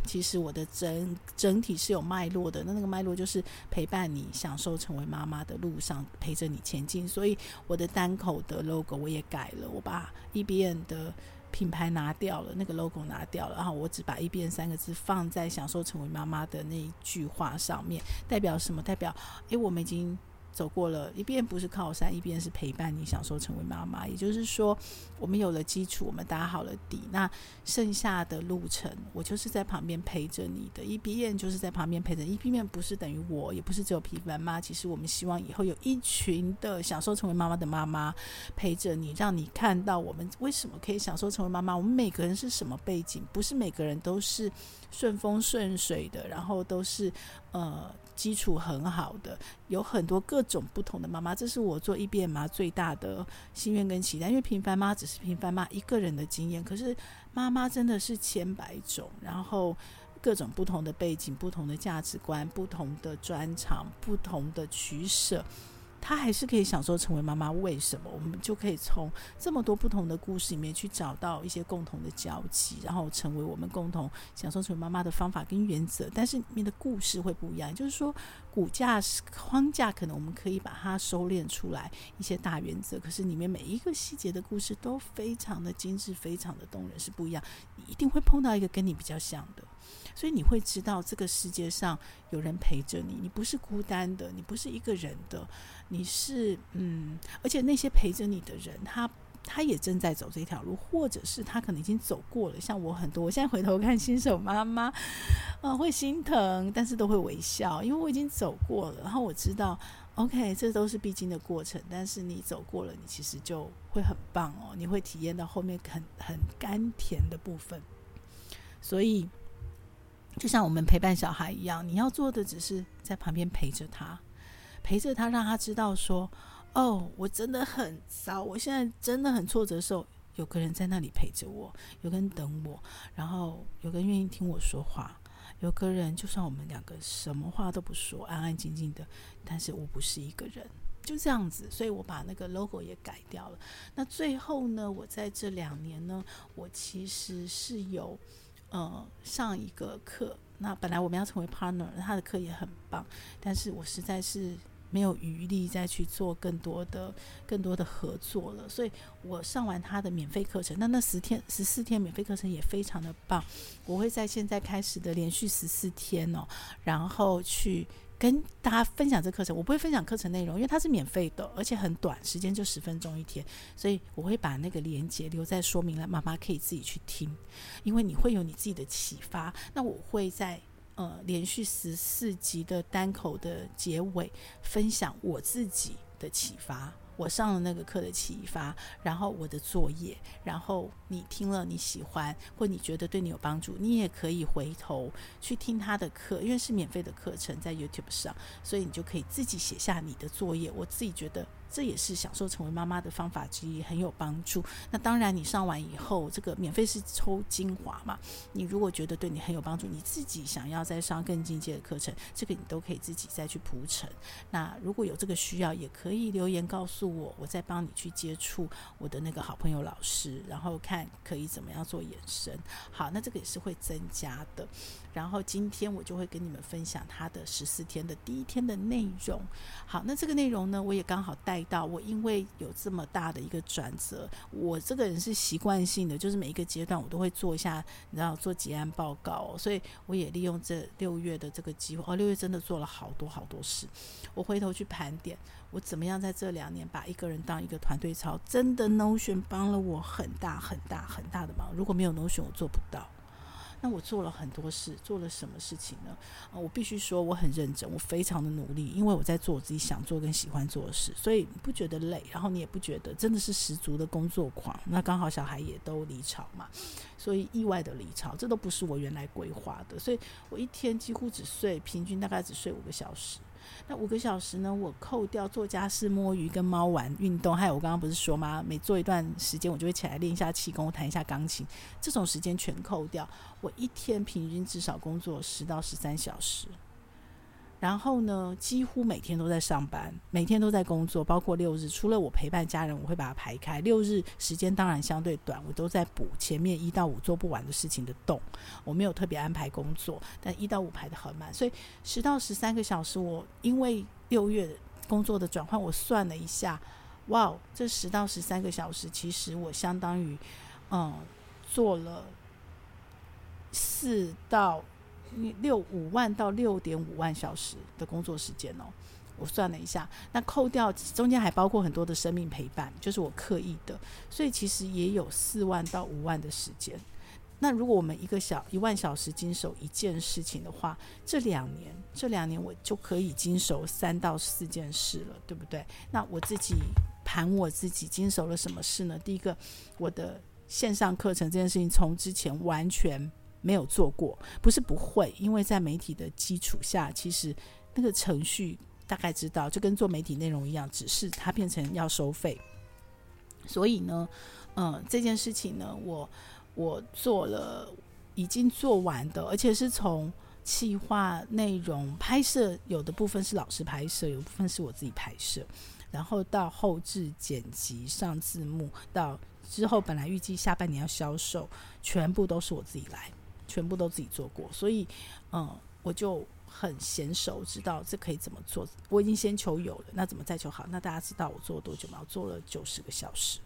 其实我的整整体是有脉络的，那那个脉络就是陪伴你享受成为妈妈的路上，陪着你前进。所以我的单口的 logo 我也改了，我把 EBM 的品牌拿掉了，那个 logo 拿掉了，然后我只把 EBM 三个字放在享受成为妈妈的那一句话上面，代表什么？代表诶，我们已经。走过了一边不是靠山，一边是陪伴你享受成为妈妈。也就是说，我们有了基础，我们打好了底，那剩下的路程，我就是在旁边陪着你的。一边就是在旁边陪着，一边不是等于我，也不是只有平凡妈。其实我们希望以后有一群的享受成为妈妈的妈妈陪着你，让你看到我们为什么可以享受成为妈妈。我们每个人是什么背景？不是每个人都是顺风顺水的，然后都是呃。基础很好的，有很多各种不同的妈妈，这是我做 EBM 妈最大的心愿跟期待。因为平凡妈只是平凡妈一个人的经验，可是妈妈真的是千百种，然后各种不同的背景、不同的价值观、不同的专长、不同的取舍。她还是可以享受成为妈妈，为什么？我们就可以从这么多不同的故事里面去找到一些共同的交集，然后成为我们共同享受成为妈妈的方法跟原则。但是里面的故事会不一样，就是说骨架框架可能我们可以把它收敛出来一些大原则，可是里面每一个细节的故事都非常的精致，非常的动人，是不一样。你一定会碰到一个跟你比较像的。所以你会知道这个世界上有人陪着你，你不是孤单的，你不是一个人的，你是嗯，而且那些陪着你的人，他他也正在走这条路，或者是他可能已经走过了。像我很多，我现在回头看新手妈妈，啊，会心疼，但是都会微笑，因为我已经走过了。然后我知道，OK，这都是必经的过程，但是你走过了，你其实就会很棒哦，你会体验到后面很很甘甜的部分，所以。就像我们陪伴小孩一样，你要做的只是在旁边陪着他，陪着他，让他知道说：“哦，我真的很糟，我现在真的很挫折的时候，有个人在那里陪着我，有个人等我，然后有个人愿意听我说话。有个人，就算我们两个什么话都不说，安安静静的，但是我不是一个人，就这样子。所以我把那个 logo 也改掉了。那最后呢，我在这两年呢，我其实是有呃上一个课。那本来我们要成为 partner，他的课也很棒，但是我实在是。没有余力再去做更多的、更多的合作了，所以我上完他的免费课程，那那十天、十四天免费课程也非常的棒。我会在现在开始的连续十四天哦，然后去跟大家分享这课程。我不会分享课程内容，因为它是免费的，而且很短，时间就十分钟一天，所以我会把那个连接留在说明栏，妈妈可以自己去听，因为你会有你自己的启发。那我会在。呃，连续十四集的单口的结尾，分享我自己的启发，我上了那个课的启发，然后我的作业，然后你听了你喜欢，或你觉得对你有帮助，你也可以回头去听他的课，因为是免费的课程在 YouTube 上，所以你就可以自己写下你的作业。我自己觉得。这也是享受成为妈妈的方法之一，很有帮助。那当然，你上完以后，这个免费是抽精华嘛。你如果觉得对你很有帮助，你自己想要再上更进阶的课程，这个你都可以自己再去铺陈。那如果有这个需要，也可以留言告诉我，我再帮你去接触我的那个好朋友老师，然后看可以怎么样做延伸。好，那这个也是会增加的。然后今天我就会跟你们分享他的十四天的第一天的内容。好，那这个内容呢，我也刚好带到我，因为有这么大的一个转折，我这个人是习惯性的，就是每一个阶段我都会做一下，你知道做结案报告，所以我也利用这六月的这个机会，哦，六月真的做了好多好多事。我回头去盘点，我怎么样在这两年把一个人当一个团队操，真的 Notion 帮了我很大很大很大的忙，如果没有 Notion，我做不到。那我做了很多事，做了什么事情呢？啊，我必须说我很认真，我非常的努力，因为我在做我自己想做跟喜欢做的事，所以不觉得累，然后你也不觉得真的是十足的工作狂。那刚好小孩也都离巢嘛，所以意外的离巢，这都不是我原来规划的，所以我一天几乎只睡，平均大概只睡五个小时。那五个小时呢？我扣掉做家事、摸鱼、跟猫玩、运动，还有我刚刚不是说吗？每做一段时间，我就会起来练一下气功，弹一下钢琴。这种时间全扣掉，我一天平均至少工作十到十三小时。然后呢，几乎每天都在上班，每天都在工作，包括六日。除了我陪伴家人，我会把它排开。六日时间当然相对短，我都在补前面一到五做不完的事情的洞。我没有特别安排工作，但一到五排得很满，所以十到十三个小时。我因为六月工作的转换，我算了一下，哇，这十到十三个小时，其实我相当于嗯做了四到。六五万到六点五万小时的工作时间哦，我算了一下，那扣掉中间还包括很多的生命陪伴，就是我刻意的，所以其实也有四万到五万的时间。那如果我们一个小一万小时经手一件事情的话，这两年这两年我就可以经手三到四件事了，对不对？那我自己盘我自己经手了什么事呢？第一个，我的线上课程这件事情从之前完全。没有做过，不是不会，因为在媒体的基础下，其实那个程序大概知道，就跟做媒体内容一样，只是它变成要收费。所以呢，嗯，这件事情呢，我我做了，已经做完的，而且是从企划、内容、拍摄，有的部分是老师拍摄，有部分是我自己拍摄，然后到后置、剪辑、上字幕，到之后本来预计下半年要销售，全部都是我自己来。全部都自己做过，所以，嗯，我就很娴熟，知道这可以怎么做。我已经先求有了，那怎么再求好？那大家知道我做了多久吗？我做了九十个小时。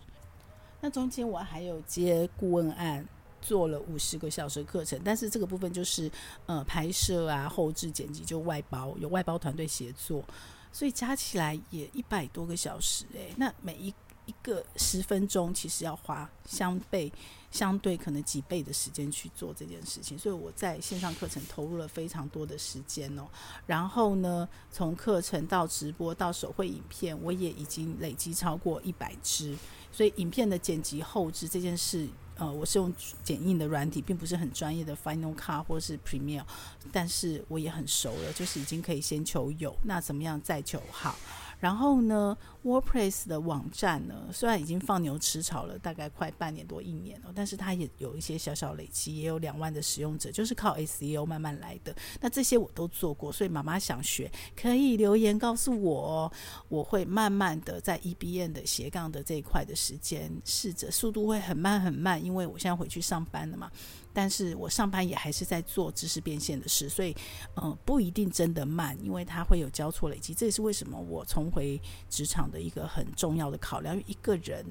那中间我还有接顾问案，做了五十个小时课程，但是这个部分就是，呃，拍摄啊、后制、剪辑就外包，有外包团队协作，所以加起来也一百多个小时。诶，那每一一个十分钟，其实要花相倍。相对可能几倍的时间去做这件事情，所以我在线上课程投入了非常多的时间哦。然后呢，从课程到直播到手绘影片，我也已经累积超过一百支。所以影片的剪辑后置这件事，呃，我是用剪映的软体，并不是很专业的 Final Cut 或是 Premiere，但是我也很熟了，就是已经可以先求有，那怎么样再求好？然后呢，WordPress 的网站呢，虽然已经放牛吃草了，大概快半年多一年了，但是它也有一些小小累积，也有两万的使用者，就是靠 SEO 慢慢来的。那这些我都做过，所以妈妈想学，可以留言告诉我哦，我会慢慢的在 EBN 的斜杠的这一块的时间，试着速度会很慢很慢，因为我现在回去上班了嘛。但是我上班也还是在做知识变现的事，所以，嗯、呃，不一定真的慢，因为它会有交错累积。这也是为什么我重回职场的一个很重要的考量。因为一个人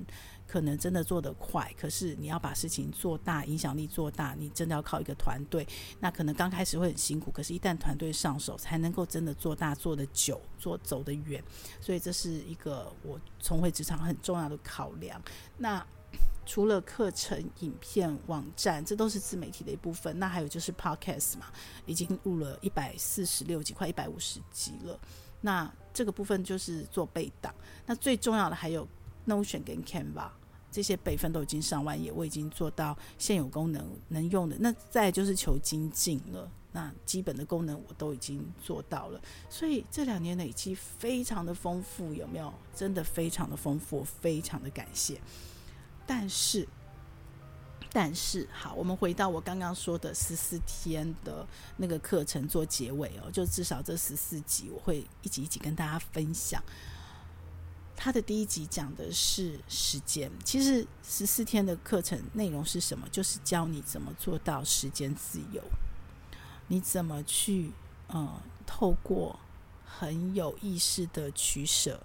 可能真的做得快，可是你要把事情做大，影响力做大，你真的要靠一个团队。那可能刚开始会很辛苦，可是一旦团队上手，才能够真的做大、做得久、做走得远。所以这是一个我重回职场很重要的考量。那。除了课程、影片、网站，这都是自媒体的一部分。那还有就是 Podcast 嘛，已经录了一百四十六集，快一百五十集了。那这个部分就是做备档。那最重要的还有 Notion 跟 Canva 这些备份都已经上万页，我已经做到现有功能能用的。那再就是求精进了。那基本的功能我都已经做到了。所以这两年累积非常的丰富，有没有？真的非常的丰富，非常的感谢。但是，但是，好，我们回到我刚刚说的十四天的那个课程做结尾哦，就至少这十四集我会一集一集跟大家分享。他的第一集讲的是时间，其实十四天的课程内容是什么？就是教你怎么做到时间自由，你怎么去嗯，透过很有意识的取舍。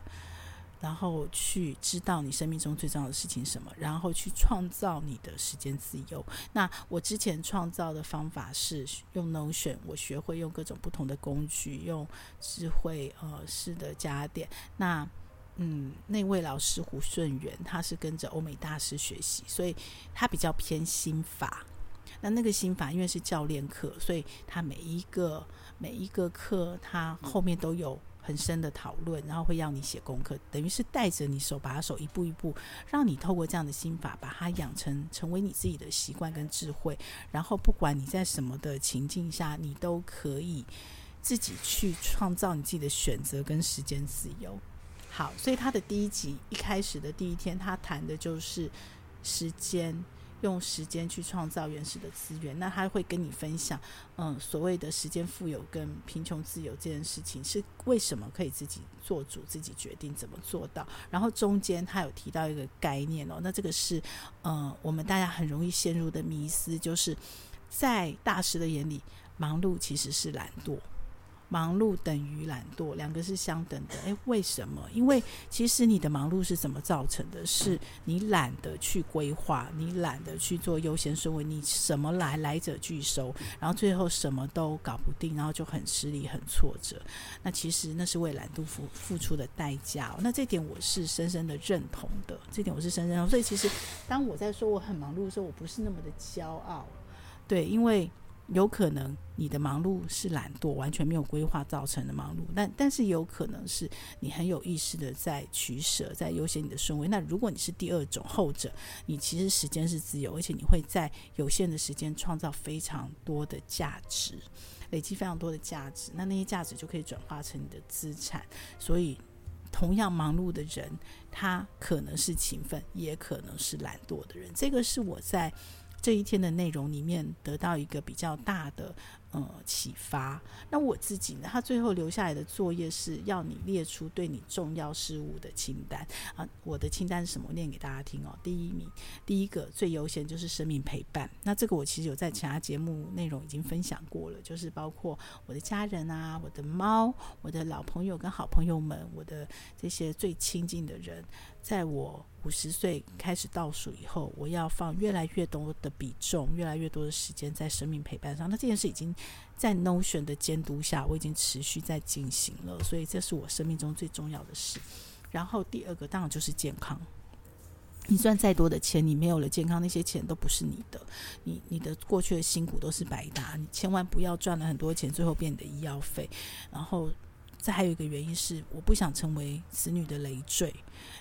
然后去知道你生命中最重要的事情是什么，然后去创造你的时间自由。那我之前创造的方法是用 Notion，我学会用各种不同的工具，用智慧呃式的加点。那嗯，那位老师胡顺元，他是跟着欧美大师学习，所以他比较偏心法。那那个心法因为是教练课，所以他每一个每一个课，他后面都有。很深的讨论，然后会要你写功课，等于是带着你手把手一步一步，让你透过这样的心法，把它养成成为你自己的习惯跟智慧。然后不管你在什么的情境下，你都可以自己去创造你自己的选择跟时间自由。好，所以他的第一集一开始的第一天，他谈的就是时间。用时间去创造原始的资源，那他会跟你分享，嗯，所谓的时间富有跟贫穷自由这件事情是为什么可以自己做主、自己决定怎么做到。然后中间他有提到一个概念哦，那这个是，嗯，我们大家很容易陷入的迷思，就是在大师的眼里，忙碌其实是懒惰。忙碌等于懒惰，两个是相等的。诶，为什么？因为其实你的忙碌是怎么造成的？是你懒得去规划，你懒得去做优先顺位，你什么来来者拒收，然后最后什么都搞不定，然后就很失利、很挫折。那其实那是为懒惰付付出的代价哦。那这点我是深深的认同的，这点我是深深认同。所以其实当我在说我很忙碌的时候，我不是那么的骄傲，对，因为。有可能你的忙碌是懒惰，完全没有规划造成的忙碌，但但是有可能是你很有意识的在取舍，在优先你的顺位。那如果你是第二种后者，你其实时间是自由，而且你会在有限的时间创造非常多的价值，累积非常多的价值，那那些价值就可以转化成你的资产。所以，同样忙碌的人，他可能是勤奋，也可能是懒惰的人。这个是我在。这一天的内容里面得到一个比较大的呃启发。那我自己呢，他最后留下来的作业是要你列出对你重要事物的清单啊。我的清单是什么？我念给大家听哦。第一名，第一个最优先就是生命陪伴。那这个我其实有在其他节目内容已经分享过了，就是包括我的家人啊，我的猫，我的老朋友跟好朋友们，我的这些最亲近的人。在我五十岁开始倒数以后，我要放越来越多的比重，越来越多的时间在生命陪伴上。那这件事已经在 Notion 的监督下，我已经持续在进行了。所以这是我生命中最重要的事。然后第二个当然就是健康。你赚再多的钱，你没有了健康，那些钱都不是你的。你你的过去的辛苦都是白搭。你千万不要赚了很多钱，最后变你的医药费。然后再还有一个原因是，我不想成为子女的累赘。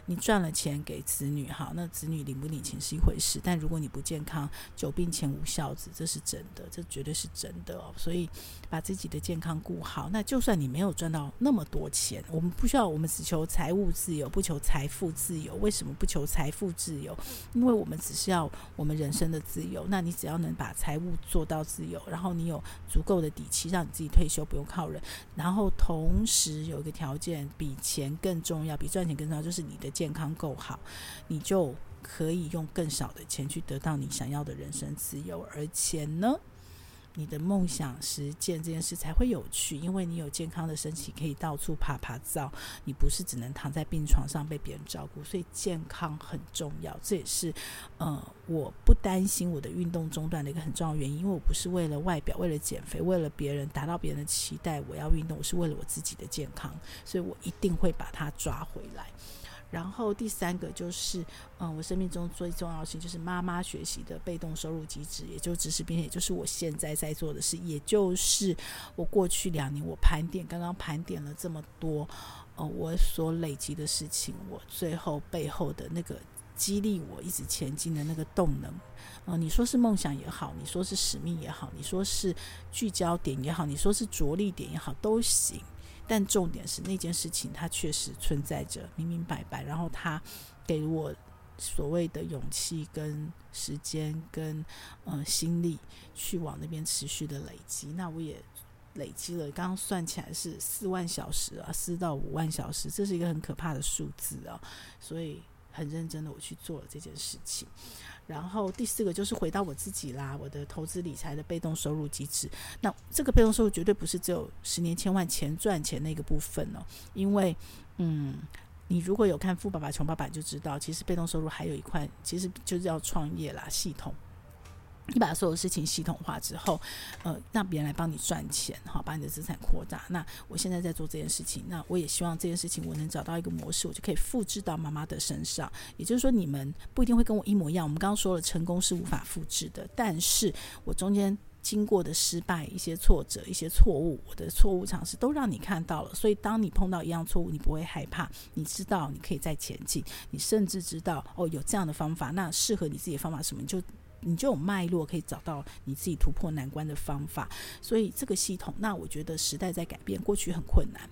你赚了钱给子女，哈，那子女领不领情是一回事。但如果你不健康，久病前无孝子，这是真的，这绝对是真的哦。所以把自己的健康顾好。那就算你没有赚到那么多钱，我们不需要，我们只求财务自由，不求财富自由。为什么不求财富自由？因为我们只是要我们人生的自由。那你只要能把财务做到自由，然后你有足够的底气，让你自己退休不用靠人，然后同时有一个条件比钱更重要，比赚钱更重要，就是你的。健康够好，你就可以用更少的钱去得到你想要的人生自由，而且呢，你的梦想实践这件事才会有趣，因为你有健康的身体，可以到处爬爬照，你不是只能躺在病床上被别人照顾，所以健康很重要。这也是呃，我不担心我的运动中断的一个很重要原因，因为我不是为了外表、为了减肥、为了别人达到别人的期待，我要运动，我是为了我自己的健康，所以我一定会把它抓回来。然后第三个就是，嗯，我生命中最重要的事情就是妈妈学习的被动收入机制，也就是知识变现，也就是我现在在做的事，也就是我过去两年我盘点，刚刚盘点了这么多，呃，我所累积的事情，我最后背后的那个激励我一直前进的那个动能，呃，你说是梦想也好，你说是使命也好，你说是聚焦点也好，你说是着力点也好，都行。但重点是那件事情，它确实存在着，明明白白。然后它给我所谓的勇气、跟时间、跟呃心力，去往那边持续的累积。那我也累积了，刚刚算起来是四万小时啊，四到五万小时，这是一个很可怕的数字啊。所以很认真的我去做了这件事情。然后第四个就是回到我自己啦，我的投资理财的被动收入机制。那这个被动收入绝对不是只有十年千万钱赚钱那个部分哦，因为嗯，你如果有看《富爸爸穷爸爸》就知道，其实被动收入还有一块，其实就是要创业啦，系统。你把所有事情系统化之后，呃，让别人来帮你赚钱，哈，把你的资产扩大。那我现在在做这件事情，那我也希望这件事情我能找到一个模式，我就可以复制到妈妈的身上。也就是说，你们不一定会跟我一模一样。我们刚刚说了，成功是无法复制的，但是我中间经过的失败、一些挫折、一些错误，我的错误尝试都让你看到了。所以，当你碰到一样错误，你不会害怕，你知道你可以再前进，你甚至知道哦，有这样的方法，那适合你自己的方法什么，你就。你就有脉络可以找到你自己突破难关的方法，所以这个系统，那我觉得时代在改变，过去很困难，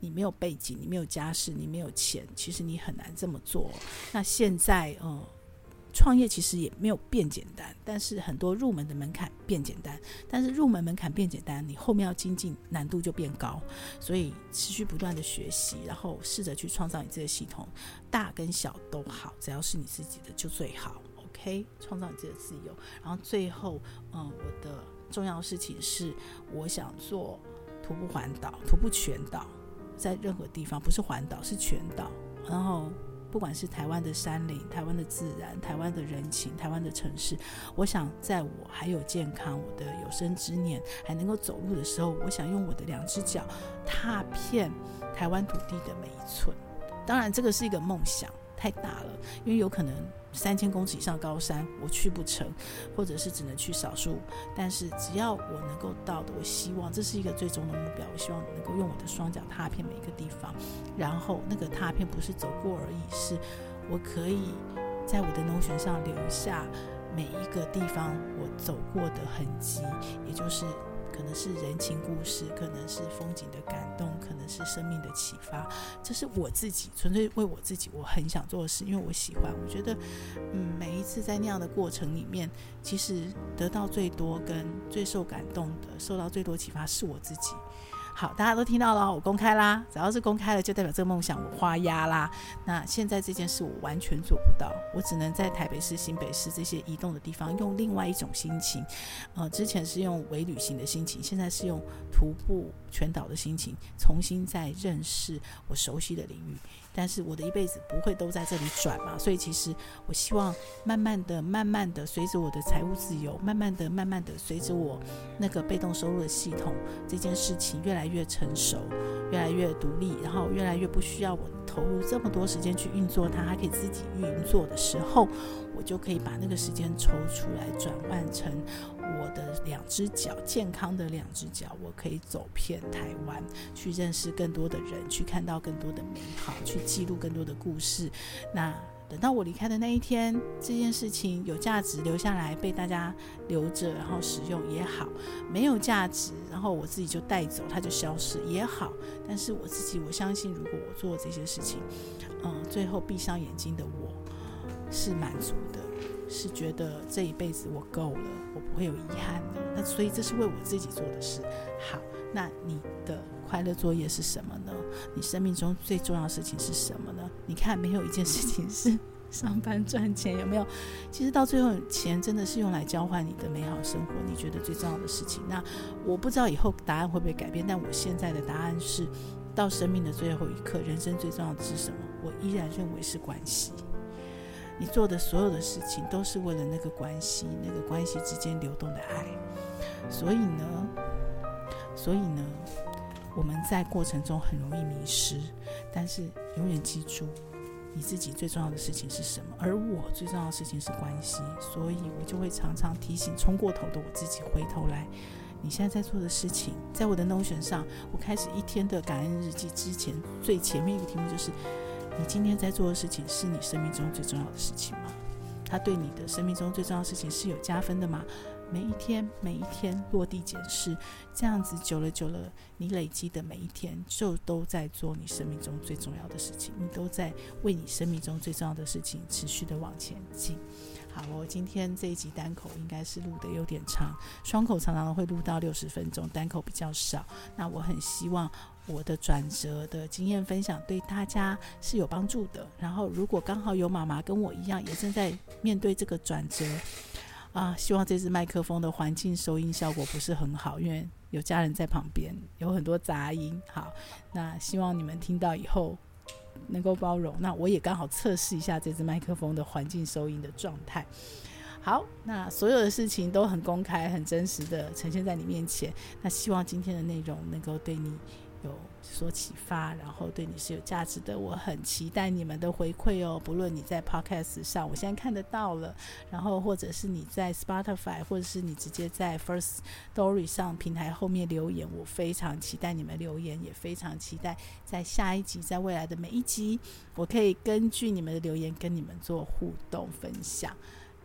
你没有背景，你没有家世，你没有钱，其实你很难这么做。那现在，呃，创业其实也没有变简单，但是很多入门的门槛变简单，但是入门门槛变简单，你后面要精进难度就变高，所以持续不断的学习，然后试着去创造你这个系统，大跟小都好，只要是你自己的就最好。OK，创造你自己的自由。然后最后，嗯，我的重要事情是，我想做徒步环岛、徒步全岛，在任何地方，不是环岛，是全岛。然后，不管是台湾的山林、台湾的自然、台湾的人情、台湾的城市，我想在我还有健康、我的有生之年还能够走路的时候，我想用我的两只脚踏遍台湾土地的每一寸。当然，这个是一个梦想，太大了，因为有可能。三千公尺以上高山，我去不成，或者是只能去少数。但是只要我能够到的，我希望这是一个最终的目标。我希望能够用我的双脚踏遍每一个地方，然后那个踏遍不是走过而已，是我可以在我的 Notion 上留下每一个地方我走过的痕迹，也就是。可能是人情故事，可能是风景的感动，可能是生命的启发。这是我自己纯粹为我自己，我很想做的事，因为我喜欢。我觉得，嗯，每一次在那样的过程里面，其实得到最多跟最受感动的，受到最多启发是我自己。好，大家都听到了，我公开啦。只要是公开了，就代表这个梦想我花押啦。那现在这件事我完全做不到，我只能在台北市、新北市这些移动的地方，用另外一种心情。呃，之前是用微旅行的心情，现在是用徒步全岛的心情，重新再认识我熟悉的领域。但是我的一辈子不会都在这里转嘛，所以其实我希望慢慢的、慢慢的，随着我的财务自由，慢慢的、慢慢的，随着我那个被动收入的系统这件事情越来越成熟，越来越独立，然后越来越不需要我投入这么多时间去运作它，还可以自己运作的时候，我就可以把那个时间抽出来，转换成我的两只脚，健康的两只脚，我可以走遍台湾，去认识更多的人，去看到更多的美好，去记录更多的故事。那等到我离开的那一天，这件事情有价值留下来被大家留着，然后使用也好；没有价值，然后我自己就带走，它就消失也好。但是我自己，我相信，如果我做这些事情，嗯，最后闭上眼睛的我是满足的，是觉得这一辈子我够了，我不会有遗憾的。那所以这是为我自己做的事。好，那你的快乐作业是什么呢？你生命中最重要的事情是什么呢？你看，没有一件事情是 上班赚钱，有没有？其实到最后，钱真的是用来交换你的美好生活。你觉得最重要的事情？那我不知道以后答案会不会改变，但我现在的答案是，到生命的最后一刻，人生最重要的是什么？我依然认为是关系。你做的所有的事情，都是为了那个关系，那个关系之间流动的爱。所以呢，所以呢。我们在过程中很容易迷失，但是永远记住，你自己最重要的事情是什么？而我最重要的事情是关系，所以我就会常常提醒冲过头的我自己，回头来，你现在在做的事情，在我的 Notion 上，我开始一天的感恩日记之前，最前面一个题目就是：你今天在做的事情是你生命中最重要的事情吗？它对你的生命中最重要的事情是有加分的吗？每一天，每一天落地检视，这样子久了久了，你累积的每一天就都在做你生命中最重要的事情，你都在为你生命中最重要的事情持续的往前进。好，我今天这一集单口应该是录得有点长，双口常常会录到六十分钟，单口比较少。那我很希望我的转折的经验分享对大家是有帮助的。然后，如果刚好有妈妈跟我一样，也正在面对这个转折。啊，希望这支麦克风的环境收音效果不是很好，因为有家人在旁边，有很多杂音。好，那希望你们听到以后能够包容。那我也刚好测试一下这支麦克风的环境收音的状态。好，那所有的事情都很公开、很真实的呈现在你面前。那希望今天的内容能够对你所启发，然后对你是有价值的。我很期待你们的回馈哦，不论你在 Podcast 上，我现在看得到了，然后或者是你在 Spotify，或者是你直接在 First Story 上平台后面留言，我非常期待你们留言，也非常期待在下一集，在未来的每一集，我可以根据你们的留言跟你们做互动分享。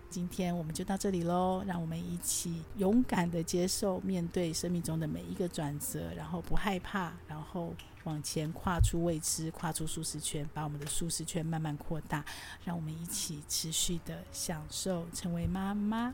今天我们就到这里喽，让我们一起勇敢的接受面对生命中的每一个转折，然后不害怕，然后往前跨出未知，跨出舒适圈，把我们的舒适圈慢慢扩大，让我们一起持续的享受成为妈妈。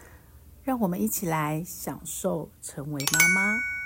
让我们一起来享受成为妈妈。